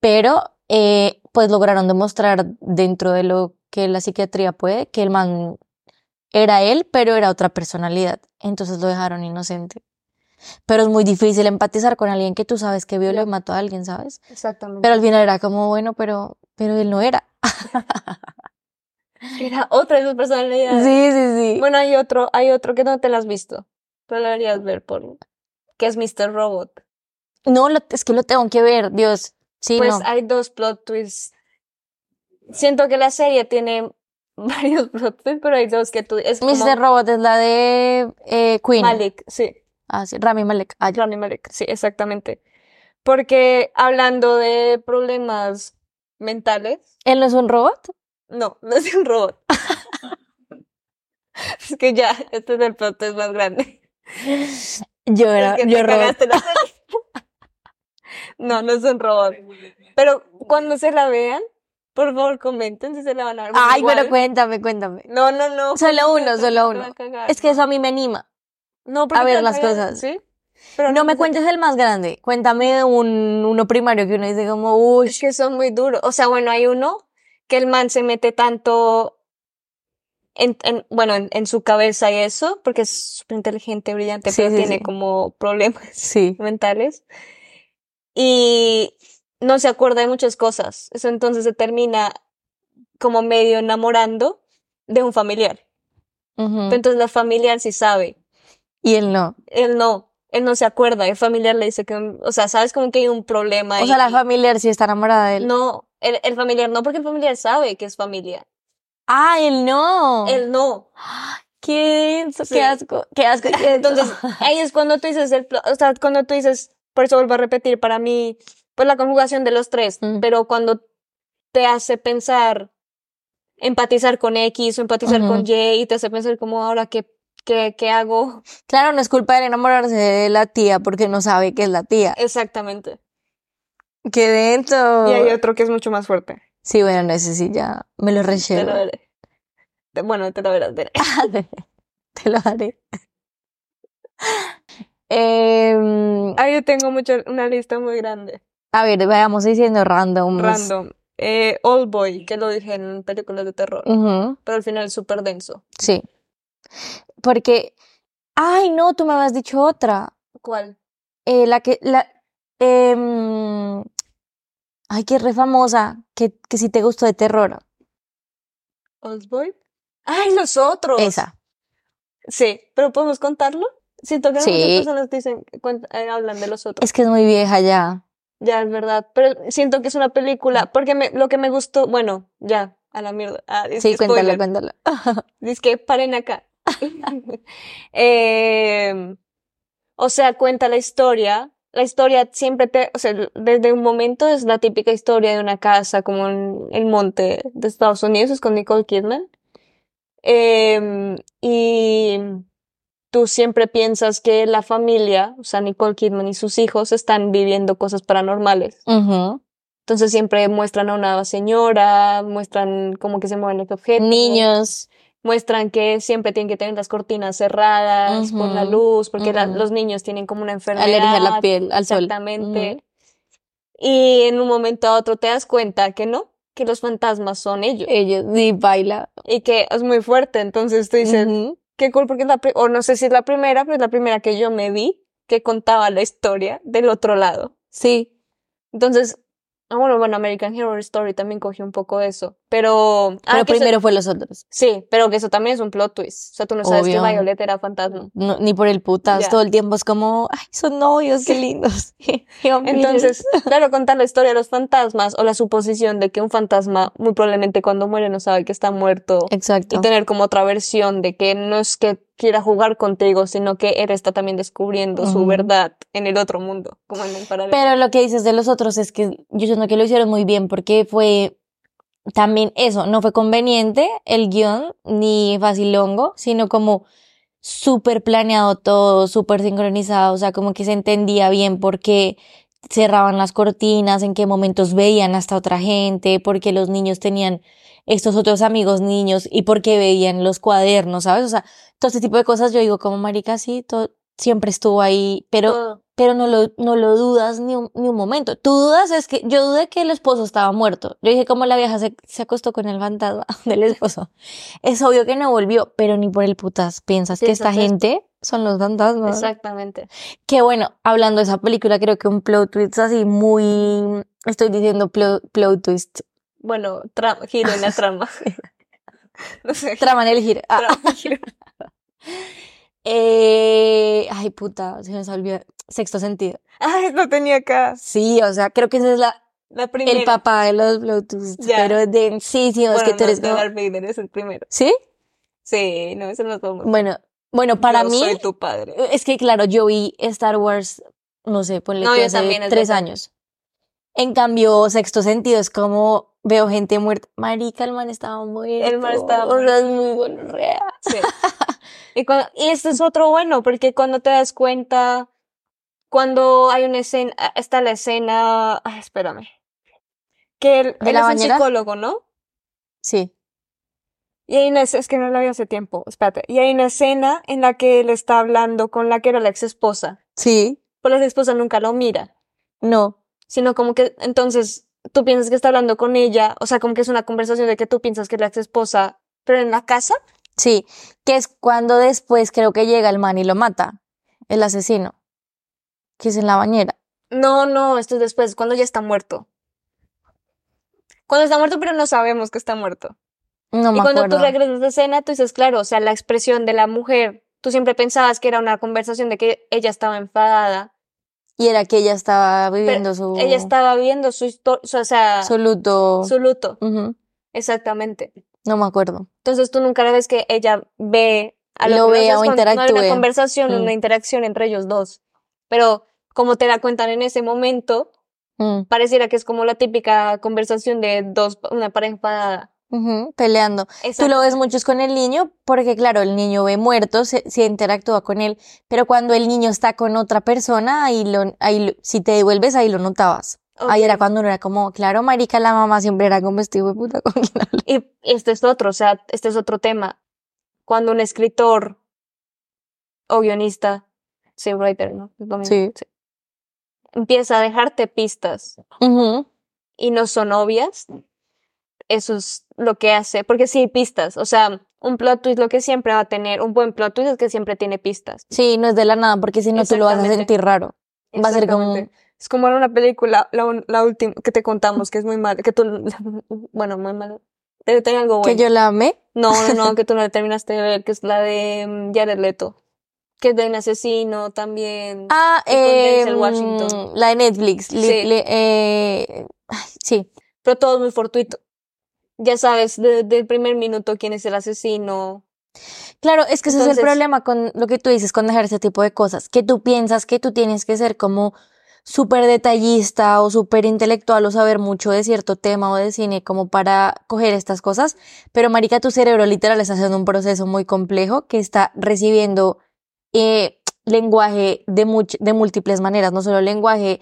pero eh, pues lograron demostrar dentro de lo que la psiquiatría puede que el man era él, pero era otra personalidad. Entonces lo dejaron inocente. Pero es muy difícil empatizar con alguien que tú sabes que violó y mató a alguien, ¿sabes? Exactamente. Pero al final era como, bueno, pero, pero él no era. Era otra de sus personalidades. Sí, sí, sí. Bueno, hay otro, hay otro que no te lo has visto. Pero lo deberías ver por que es Mr. Robot. No, lo- es que lo tengo que ver, Dios. Sí, Pues no. hay dos plot twists. Siento que la serie tiene varios plot twists, pero hay dos que tú es como Mr. Robot es la de eh, Queen. Malik, sí. Ah, sí, Rami Malek. Ah. Rami Malek, sí, exactamente. Porque hablando de problemas mentales, ¿Él no es un robot? no, no es un robot. es que ya, este es el plot twist más grande. Yo era, Es que yo robot. la serie. No, no es un robot. Pero cuando se la vean, por favor comenten si se la van a ver. Bueno, Ay, pero igual- cuéntame, cuéntame. No, no, no. Solo uno, solo uno. Es que eso a mí me anima. No, a ver las cosas. ¿Sí? Pero No me te- cuentes el más grande. Cuéntame un, uno primario que uno dice como, uy, Es que son muy duros. O sea, bueno, hay uno que el man se mete tanto en, en- bueno, en, en su cabeza y eso, porque es súper inteligente, brillante, Sí, pero sí, tiene sí. como problemas sí. mentales. Y no se acuerda de muchas cosas. Eso entonces se termina como medio enamorando de un familiar. Entonces la familiar sí sabe. Y él no. Él no. Él no se acuerda. El familiar le dice que, o sea, sabes como que hay un problema. O sea, la familiar sí está enamorada de él. No, el, el familiar no, porque el familiar sabe que es familia. Ah, él no. Él no. Qué denso, Sí. qué asco, qué asco. qué. Entonces, ahí es cuando tú dices, el, o sea, cuando tú dices, por eso vuelvo a repetir, para mí, pues la conjugación de los tres, Mm. pero cuando te hace pensar, empatizar con X o empatizar con Y y te hace pensar como ahora qué, qué, qué hago. Claro, no es culpa de enamorarse de la tía porque no sabe que es la tía. Exactamente. Qué denso. Y hay otro que es mucho más fuerte. Sí, bueno, no sé si ya me lo Te lo relleno. veré. Te- Bueno, te lo verás. veré. Te lo haré. Em, Ah, yo tengo mucho, una lista muy grande. a ver, vayamos diciendo random. Random. Eh, Old Boy, que lo dije en películas de terror. Pero al final es súper denso. sí. Porque, ay, no, tú me habías dicho otra. ¿Cuál? Eh, la que, la, em, ay, que re famosa, que, que si te gustó de terror. Old Boy. ¡Ay, los otros! Esa. Sí, pero ¿podemos contarlo? Siento que Sí. muchas personas dicen, eh, hablan de los otros. Es que es muy vieja ya. Ya, es verdad. Pero siento que es una película, porque me, lo que me gustó, bueno, ya, a la mierda. Ah, es Sí, que cuéntalo, cuéntalo. Dice que paren acá. Eh, o sea, cuenta la historia. La historia siempre te, o sea, desde un momento es la típica historia de una casa como en el monte de Estados Unidos, es con Nicole Kidman. Eh, y tú siempre piensas que la familia, o sea, Nicole Kidman y sus hijos están viviendo cosas paranormales. Entonces siempre muestran a una señora, muestran como que se mueven los objetos Niños. muestran que siempre tienen que tener las cortinas cerradas por la luz, porque la- los niños tienen como una enfermedad. Alergia a la piel, al sol. Exactamente. Y en un momento a otro te das cuenta que no, que los fantasmas son ellos. Ellos, sí, baila. Y que es muy fuerte. Entonces tú dices. Qué cool, porque es la, o no sé si es la primera, pero es la primera que yo me vi que contaba la historia del otro lado. Sí. Entonces, ah, bueno, bueno, American Horror Story también cogió un poco eso. Pero, ah, Pero eso- primero fue los otros. sí, pero que eso también es un plot twist. O sea, tú no sabes que. Violet era fantasma. No, ni por el putas. Todo el tiempo es como, ay, son novios, qué lindos. Entonces, claro, contar la historia de los fantasmas o la suposición de que un fantasma muy probablemente cuando muere no sabe que está muerto Exacto. y tener como otra versión de que no es que quiera jugar contigo, sino que él está también descubriendo su verdad en el otro mundo, como en un paralelo. Pero lo que dices de los otros es que yo siento que lo hicieron muy bien porque fue también eso, no fue conveniente el guion ni facilongo, sino como súper planeado todo, súper sincronizado, o sea, como que se entendía bien por qué cerraban las cortinas, en qué momentos veían hasta otra gente, por qué los niños tenían estos otros amigos niños y por qué veían los cuadernos, ¿sabes? O sea, todo este tipo de cosas yo digo como marica, sí, todo siempre estuvo ahí, pero. Pero no lo, no lo dudas ni un, ni un momento. Tú dudas, es que yo dudé que el esposo estaba muerto. Yo dije, ¿cómo la vieja se, se acostó con el fantasma del esposo? Es obvio que no volvió, pero ni por el putas piensas que esta gente son los fantasmas. Exactamente. Que bueno, hablando de esa película, creo que un plot twist así muy, estoy diciendo plot, plot twist, Bueno, giro en la trama. no sé. trama en el giro. Ah, trama, giro. Eh, ay puta, se me olvidó. Sexto sentido. Ay, lo tenía acá. Sí, o sea, creo que esa es la, La primera. El papá de los Bluetooth, Ya. pero es de, sí, sí, es Bueno, que tú no, eres Darth Vader es el primero. ¿sí? Sí, no, eso no podemos. Bueno, bueno, para Yo mí, soy tu padre. es que claro, yo vi Star Wars, no sé, ponle No, que yo hace también, es tres años. En cambio, sexto sentido es como veo gente muerta. Marica, el man estaba muerto. El man estaba O sea, es muy bueno, real. Sí. Y, cuando, y este es otro bueno, porque cuando te das cuenta, cuando hay una escena, ah, está la escena, ay, espérame, que él, ¿De él la es un psicólogo, ¿no? Sí. Y hay una escena, es que no la vi hace tiempo, espérate, y hay una escena en la que él está hablando con la que era la ex esposa, Sí. pero la ex esposa nunca lo mira, No. sino como que, entonces, tú piensas que está hablando con ella, o sea, como que es una conversación de que tú piensas que es la ex esposa, pero en la casa, Sí. Que es cuando después creo que llega el man y lo mata. El asesino. Que es en la bañera. No, no, esto es después, cuando ya está muerto. Cuando está muerto, pero no sabemos que está muerto. No me y cuando tú regresas de escena, tú dices, claro, o sea, la expresión de la mujer, tú siempre pensabas que era una conversación de que ella estaba enfadada. Y era que ella estaba viviendo su, Ella estaba viviendo su historia, o sea, su luto. su luto. Exactamente. No me acuerdo. Entonces tú nunca ves que ella ve A Lo que vea o con- No hay interactúe. una conversación, Mm. una interacción entre ellos dos. Pero como te la cuentan en ese momento, Mm, pareciera que es como la típica conversación de dos, una pareja enfadada. peleando. Tú lo ves muchos con el niño, porque claro, el niño ve muertos, se, se interactúa con él, pero cuando el niño está con otra persona, ahí lo, ahí lo- si te devuelves, ahí lo notabas. Ahí era cuando uno era como, claro, marica, la mamá siempre era como este de puta con. Y este es otro, o sea, este es otro tema. Cuando un escritor o guionista, sí, writer, ¿no? Sí. Empieza a dejarte pistas Ujú. y no son obvias, eso es lo que hace, porque sí pistas, o sea, un plot twist lo que siempre va a tener, un buen plot twist es que siempre tiene pistas. Sí, no es de la nada, porque si no tú lo vas a sentir raro. Va a ser como. Es como en una película, la, la última que te contamos, que es muy mala, que tú, bueno, muy mala. Pero tiene algo que bueno. yo la amé. No, no, no, que tú no la terminaste de ver, que es la de mm, Jared Leto, que es de un asesino también. Ah, Washington. la de Netflix. li- Sí. eh, ay, sí, Pero todo es muy fortuito. Ya sabes desde el primer minuto quién es el asesino. Claro, es que ese es el problema con lo que tú dices, con dejar ese tipo de cosas, que tú piensas que tú tienes que ser como súper detallista o súper intelectual o saber mucho de cierto tema o de cine como para coger estas cosas, pero marica, tu cerebro literal está haciendo un proceso muy complejo que está recibiendo eh, lenguaje de, de múltiples maneras, no solo lenguaje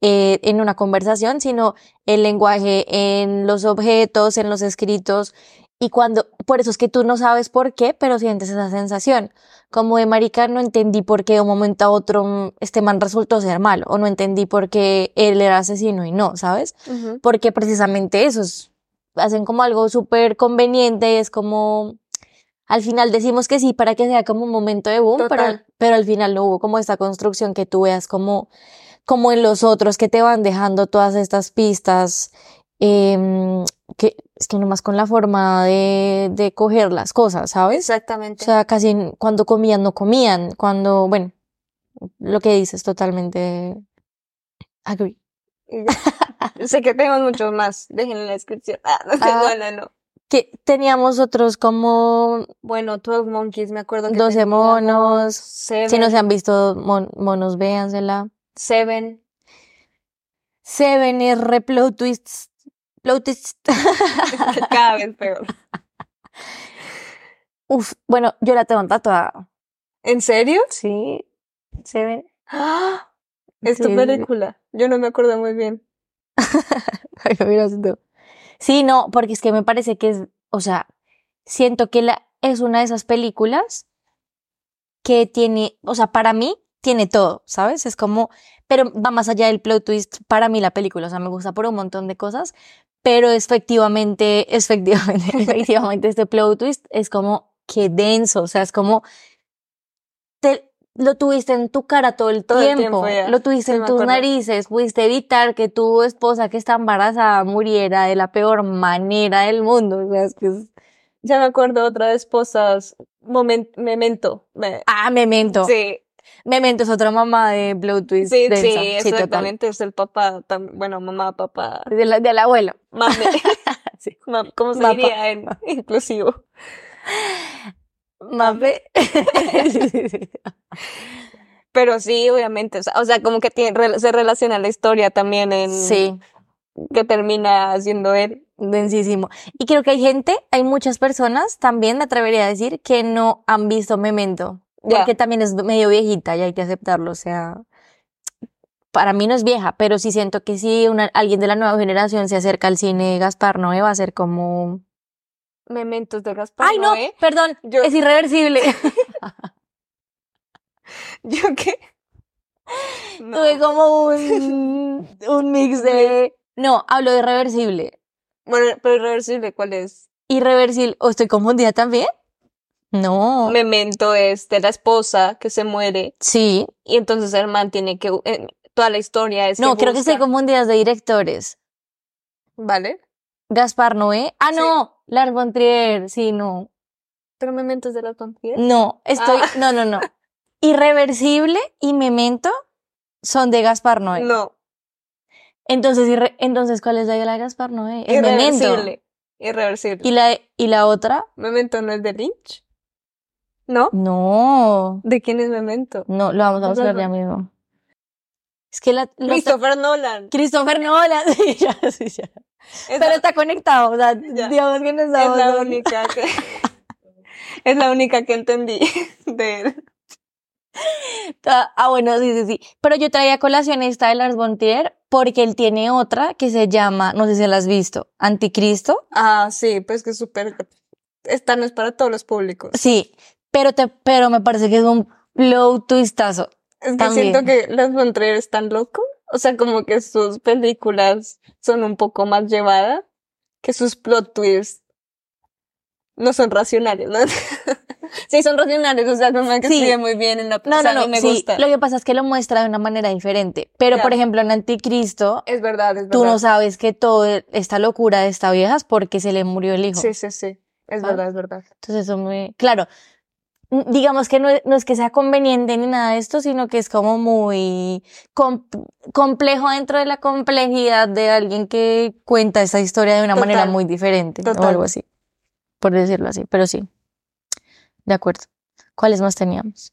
eh, en una conversación, sino el lenguaje en los objetos, en los escritos, y cuando, por eso es que tú no sabes por qué, pero sientes esa sensación. Como de marica, no entendí por qué de un momento a otro mm, este man resultó ser malo, o no entendí por qué él era asesino y no, ¿sabes? Porque precisamente eso es, hacen como algo súper conveniente, es como, al final decimos que sí para que sea como un momento de boom, pero, pero al final no hubo como esta construcción que tú veas como, como en los otros que te van dejando todas estas pistas, em, que es que nomás con la forma de, de coger las cosas, ¿sabes? O Exactamente. sea, casi cuando comían no comían, cuando, bueno, lo que dices totalmente agree. Sé que tenemos muchos más. Dejen en la descripción. Ah, no, Ah. no, no, no. Que teníamos otros como Bueno, 12 Monkeys, me acuerdo que 12 teníamos monos. Seven, Si no se han visto mon- monos, véansela. Seven. Seven es re twists. Cada vez peor. Uf, bueno, yo la tengo tatuada. ¿En serio? Sí. Seven. ¡Ah! Es tu película. Yo no me acuerdo muy bien. Ay, mira esto. Sí, no, porque es que me parece que es, o sea, siento que la, es una de esas películas que tiene, o sea, para mí tiene todo, ¿sabes? Es como, pero va más allá del plot twist para mí la película, o sea, me gusta por un montón de cosas, pero efectivamente, efectivamente, efectivamente este plot twist es como, qué denso, o sea, es como, te, lo tuviste en tu cara todo el Todo el tiempo, tiempo, ya. lo tuviste Sí, en tus narices, pudiste evitar que tu esposa que está embarazada muriera de la peor manera del mundo, o sea, es que es, Ya me acuerdo otra de esposas. Moment, memento. Me- ah, Memento, Sí, Memento es otra mamá de plot twist sí, sí, exactamente. Es el papá, tam- bueno, mamá, papá, De la- del abuelo. mame. Sí. Ma- ¿Cómo se Mapa. diría en inclusivo? Mape. Pero sí, obviamente. O sea, como que tiene, se relaciona la historia también en sí, que termina haciendo él. densísimo. Y creo que hay gente, hay muchas personas, también me atrevería a decir, que no han visto Memento. Porque también es medio viejita y hay que aceptarlo. O sea, para mí no es vieja, pero sí siento que si una, alguien de la nueva generación se acerca al cine Gaspar Noé va a ser como... Mementos de Gaspar ¡Ay, no! Noé. Perdón, Yo- es irreversible. ¿Yo qué? No. Tuve como un, un mix de... No, hablo de reversible. Bueno, pero irreversible, ¿cuál es? Irreversible. ¿O estoy confundida también? No. Memento es de la esposa que se muere Sí. y entonces el man tiene que eh, toda la historia es No, creo que busca- estoy confundida de directores. vale Gaspar Noé. Ah, Sí. no. Lars von Trier. Sí, no. pero Memento es de la tontería No, estoy... Ah. No, no, no. Irreversible y Memento son de Gaspar Noé. no Entonces, irre- entonces, ¿cuál es la de la de Gaspar Noé? Memento. irreversible irreversible ¿Y la, y la otra? Memento no es de Lynch ¿No? No, ¿De quién es Memento? no, lo vamos a buscar ya mismo. Es que la, Christopher Nolan. Christopher Nolan, sí, ya, sí, ya. Es, Pero la, está conectado, o sea, Ya. digamos que no es estamos... la única que... es la única que entendí de él. Ah, bueno, sí, sí, sí. Pero yo traía colación esta de Lars von Trier porque él tiene otra que se llama, no sé si la has visto, Anticristo. Ah, sí, pues que es súper... Esta no es para todos los públicos. Sí, pero te, pero me parece que es un plot twistazo. Es que También. siento que Lars von Trier es tan loco. O sea, como que sus películas son un poco más llevadas que sus plot twists no son racionales, ¿no? sí, son racionales, o sea, no me que Sí. escribe muy bien en la No, o sea, no, a no, mí me sí, gusta. lo que pasa es que lo muestra de una manera diferente. Pero, por ejemplo, en Anticristo, Es verdad, es verdad. tú no sabes que toda esta locura de esta vieja es porque se le murió el hijo. Sí, sí, sí. Es ¿Sabes? verdad, es verdad. Entonces eso me... Claro, digamos que no es, no es que sea conveniente ni nada de esto, sino que es como muy com- complejo dentro de la complejidad de alguien que cuenta esa historia de una Total. manera muy diferente o algo así, por decirlo así, pero sí. De acuerdo. ¿Cuáles más teníamos?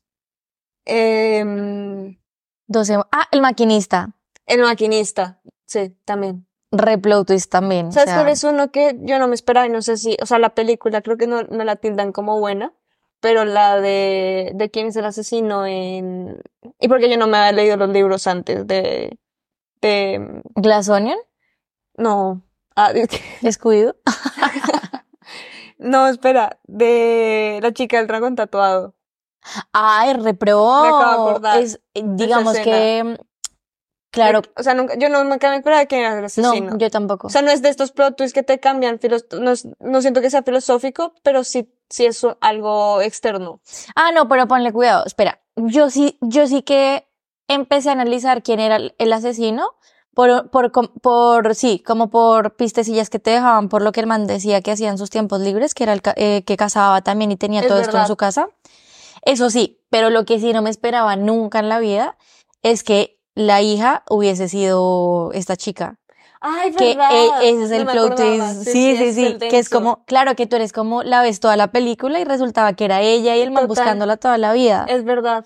12. Ah, El Maquinista. el maquinista, sí, también. Replot twist también. o ¿Sabes sea, cuál es uno que yo no me esperaba y no sé si, o sea, la película creo que no, no la tildan como buena, pero la de, de quién es el asesino en, y porque yo no me había leído los libros antes de, de, Glass Onion, no, ah, Descuido. no, espera, de la chica del dragón tatuado. Ay, Repro. Me acabo de acordar Es, eh, digamos que, claro, De- o sea, nunca, yo no me acabé de esperar que era el no, asesino. yo tampoco. O sea, no es de estos plot twists que te cambian, filos- no, no siento que sea filosófico, pero sí, sí es algo externo. Ah, no, pero ponle cuidado. Espera, yo sí, yo sí que empecé a analizar quién era el, asesino por, por, por, sí, como por pistecillas que te dejaban, por lo que el man decía que hacía en sus tiempos libres, que era el eh, que cazaba también y tenía Es todo esto en su casa. Eso sí, pero lo que sí no me esperaba nunca en la vida es que la hija hubiese sido esta chica. Ay, Que verdad. e- ese es No el me plot twist. Sí, sí, sí. Que es como, claro que tú eres como, la ves toda la película y resultaba que era ella y el man Total. buscándola toda la vida. Es verdad.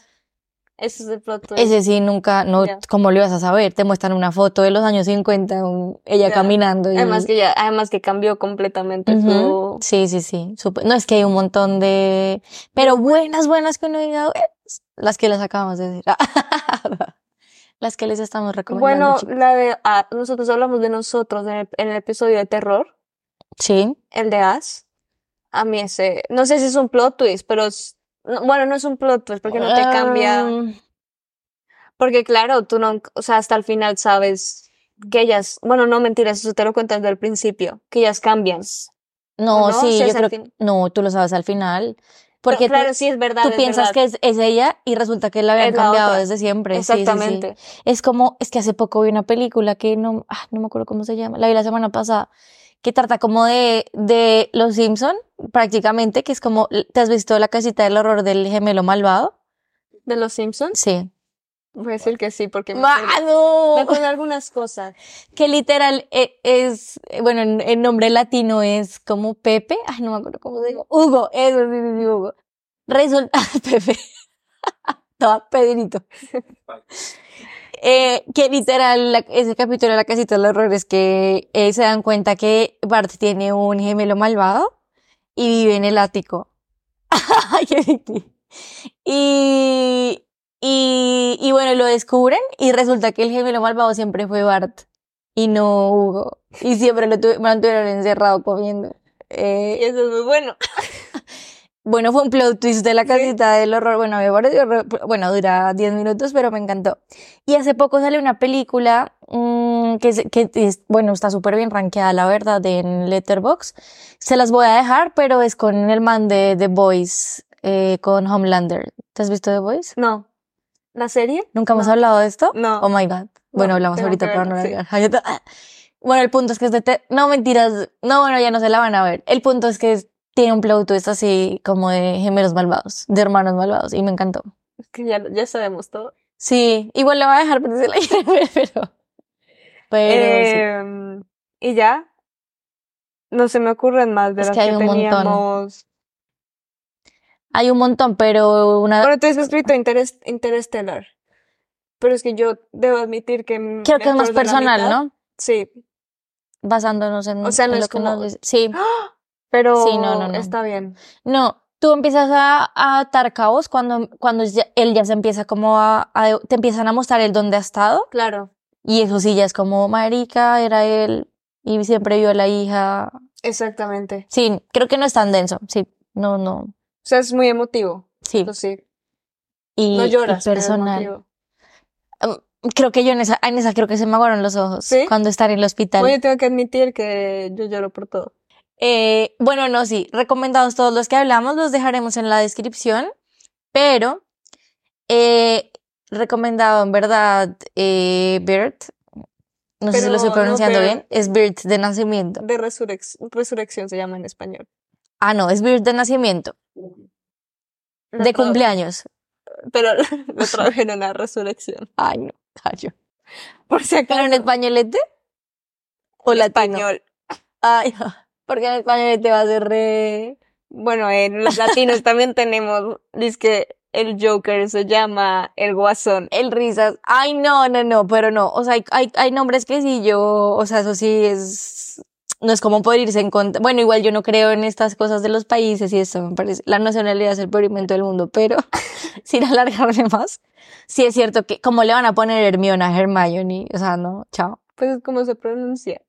Ese es el plot twist. Ese sí, nunca, no, Ya. ¿cómo lo ibas a saber? Te muestran una foto de los años 50, un- ella caminando y... Además que ya, además que cambió completamente su... Sí, sí, sí. No es que hay un montón de... Pero buenas, buenas que uno diga, las que les acabamos de decir. las que les estamos recomendando. Bueno, la de... ah, nosotros hablamos de nosotros en el, en el episodio de terror, Sí. el de As. A mí ese... No sé si es un plot twist, pero... es- no, bueno, no es un plot twist porque no te cambia... Um, Porque claro, tú no... O sea, hasta el final sabes que ellas... Bueno, no mentiras, eso te lo cuentas desde el principio. Que ellas cambian. no, sí, Si yo creo No, tú lo sabes al final. Porque claro, tú, sí es verdad. tú es piensas verdad. que es, es ella y resulta que la habían Es cambiado desde siempre. Sí, sí, sí. Exactamente. Es como, es que hace poco vi una película que no, ah, no me acuerdo cómo se llama, la vi la semana pasada, que trata como de, de Los Simpson, prácticamente, que es como, ¿te has visto la casita del horror del gemelo malvado? ¿De los Simpsons? Sí. Voy a decir que sí, porque me acuerdo, me acuerdo de algunas cosas. Que literal eh, es, eh, bueno, en- el nombre latino es como Pepe, ay, no me acuerdo cómo se llama, Hugo, eso sí, sí, Hugo. Resulta, Pepe, estaba Pedrito. Eh, que literal, la- ese capítulo de la casita del horror es que eh, se dan cuenta que Bart tiene un gemelo malvado y vive en el ático. Ay, qué. Y, y, y bueno, lo descubren y resulta que el gemelo malvado siempre fue Bart y no Hugo. Y siempre lo tuve- mantuvieron encerrado comiendo. Eh, Y eso es muy bueno. bueno, fue un plot twist de la casita del horror. Bueno, me pareció re- bueno, dura 10 minutos, pero me encantó. Y hace poco sale una película mm, que, que es- bueno, está súper bien rankeada, la verdad, en Letterboxd. Se las voy a dejar, pero es con el man de The Boys, eh, con Homelander. ¿Te has visto The Boys? No. ¿La serie? ¿Nunca hemos No. hablado de esto? No. Oh my God. Bueno, No, hablamos ahorita, pero no la ah. Bueno, el punto es que es de... te- No, mentiras. No, bueno, ya no se la van a ver. El punto es que es- tiene un plot twist así como de gemelos malvados, de hermanos malvados, y me encantó. Es que ya, ya sabemos todo. Sí, igual le voy a dejar la quieren ver, pero... Pero sí. Em, Y ya. No se me ocurren más de Es las que hay que un montón. Hay un montón, pero una... Bueno, tú has escrito Interes- Interstellar. Pero es que yo debo admitir que. creo que es más personal. ¿no? Sí. Basándonos en, O sea, no en es lo que nos dice. Sí. Pero Sí, no, no, no. está bien. No, tú empiezas a, a atar cabos cuando, cuando él ya se empieza como a, a- Te empiezan a mostrar el dónde ha estado. Claro. Y eso sí, ya es como, marica, era él. Y siempre vio a la hija. Exactamente. Sí, creo que no es tan denso. Sí, no, no. O sea, es muy emotivo. Sí. Sí. Y, No lloras. personal. emotivo. Creo que yo en esa, en esa creo que se me aguaron los ojos. ¿Sí? Cuando está en el hospital. Bueno, tengo que admitir que yo lloro por todo. Eh, bueno, no, sí, recomendados todos los que hablamos, los dejaremos en la descripción, pero eh, recomendado en verdad eh, Bert, no sé si lo estoy no pronunciando bien, es Bert de nacimiento. De resurrec- resurrección se llama en español. Ah, no, es Bert de nacimiento, de cumpleaños. Pero lo tradujeron a resurrección. Ay, no, callo. Por si acaso. ¿Pero en españolete? ¿O en latino? español. Ay, porque en españolete va a ser re... Bueno, en los latinos también tenemos, dice que el Joker se llama el Guasón. El risas. Ay, no, no, no, pero no. O sea, hay, hay, hay nombres que sí yo, o sea, eso sí es, no es como poder irse en contra. Bueno, igual yo no creo en estas cosas de los países y eso me parece. La nacionalidad es el peor invento del mundo, pero sin alargarme más. Sí es cierto que, como le van a poner Hermione a Hermione? O sea, no, chao. Pues es como se pronuncia.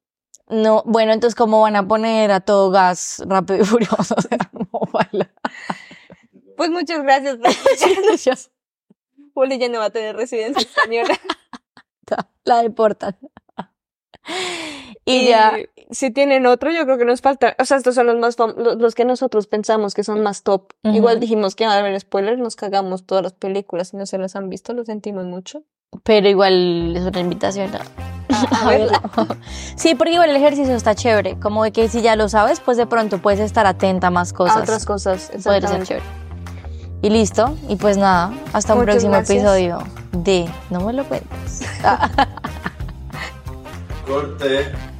No, bueno, entonces, ¿cómo van a poner a todo gas rápido y furioso? O sea. Pues muchas gracias escucharnos. Juli ya no va a tener residencia española. La deportan. Y ya, Si tienen otro, yo creo que nos falta. O sea, estos son los más los, los que nosotros pensamos que son más top. Ujú. Igual dijimos que a ver spoilers, nos cagamos todas las películas. Si no se las han visto, lo sentimos mucho. pero igual es una invitación a, A verla. Sí, porque igual el ejercicio está chévere. Como de que si ya lo sabes, pues de pronto puedes estar atenta a más cosas. A otras cosas. Puede ser exactamente. chévere. Y listo. Y pues nada, hasta un Muchas próximo gracias. episodio de No me lo cuentes. Corte.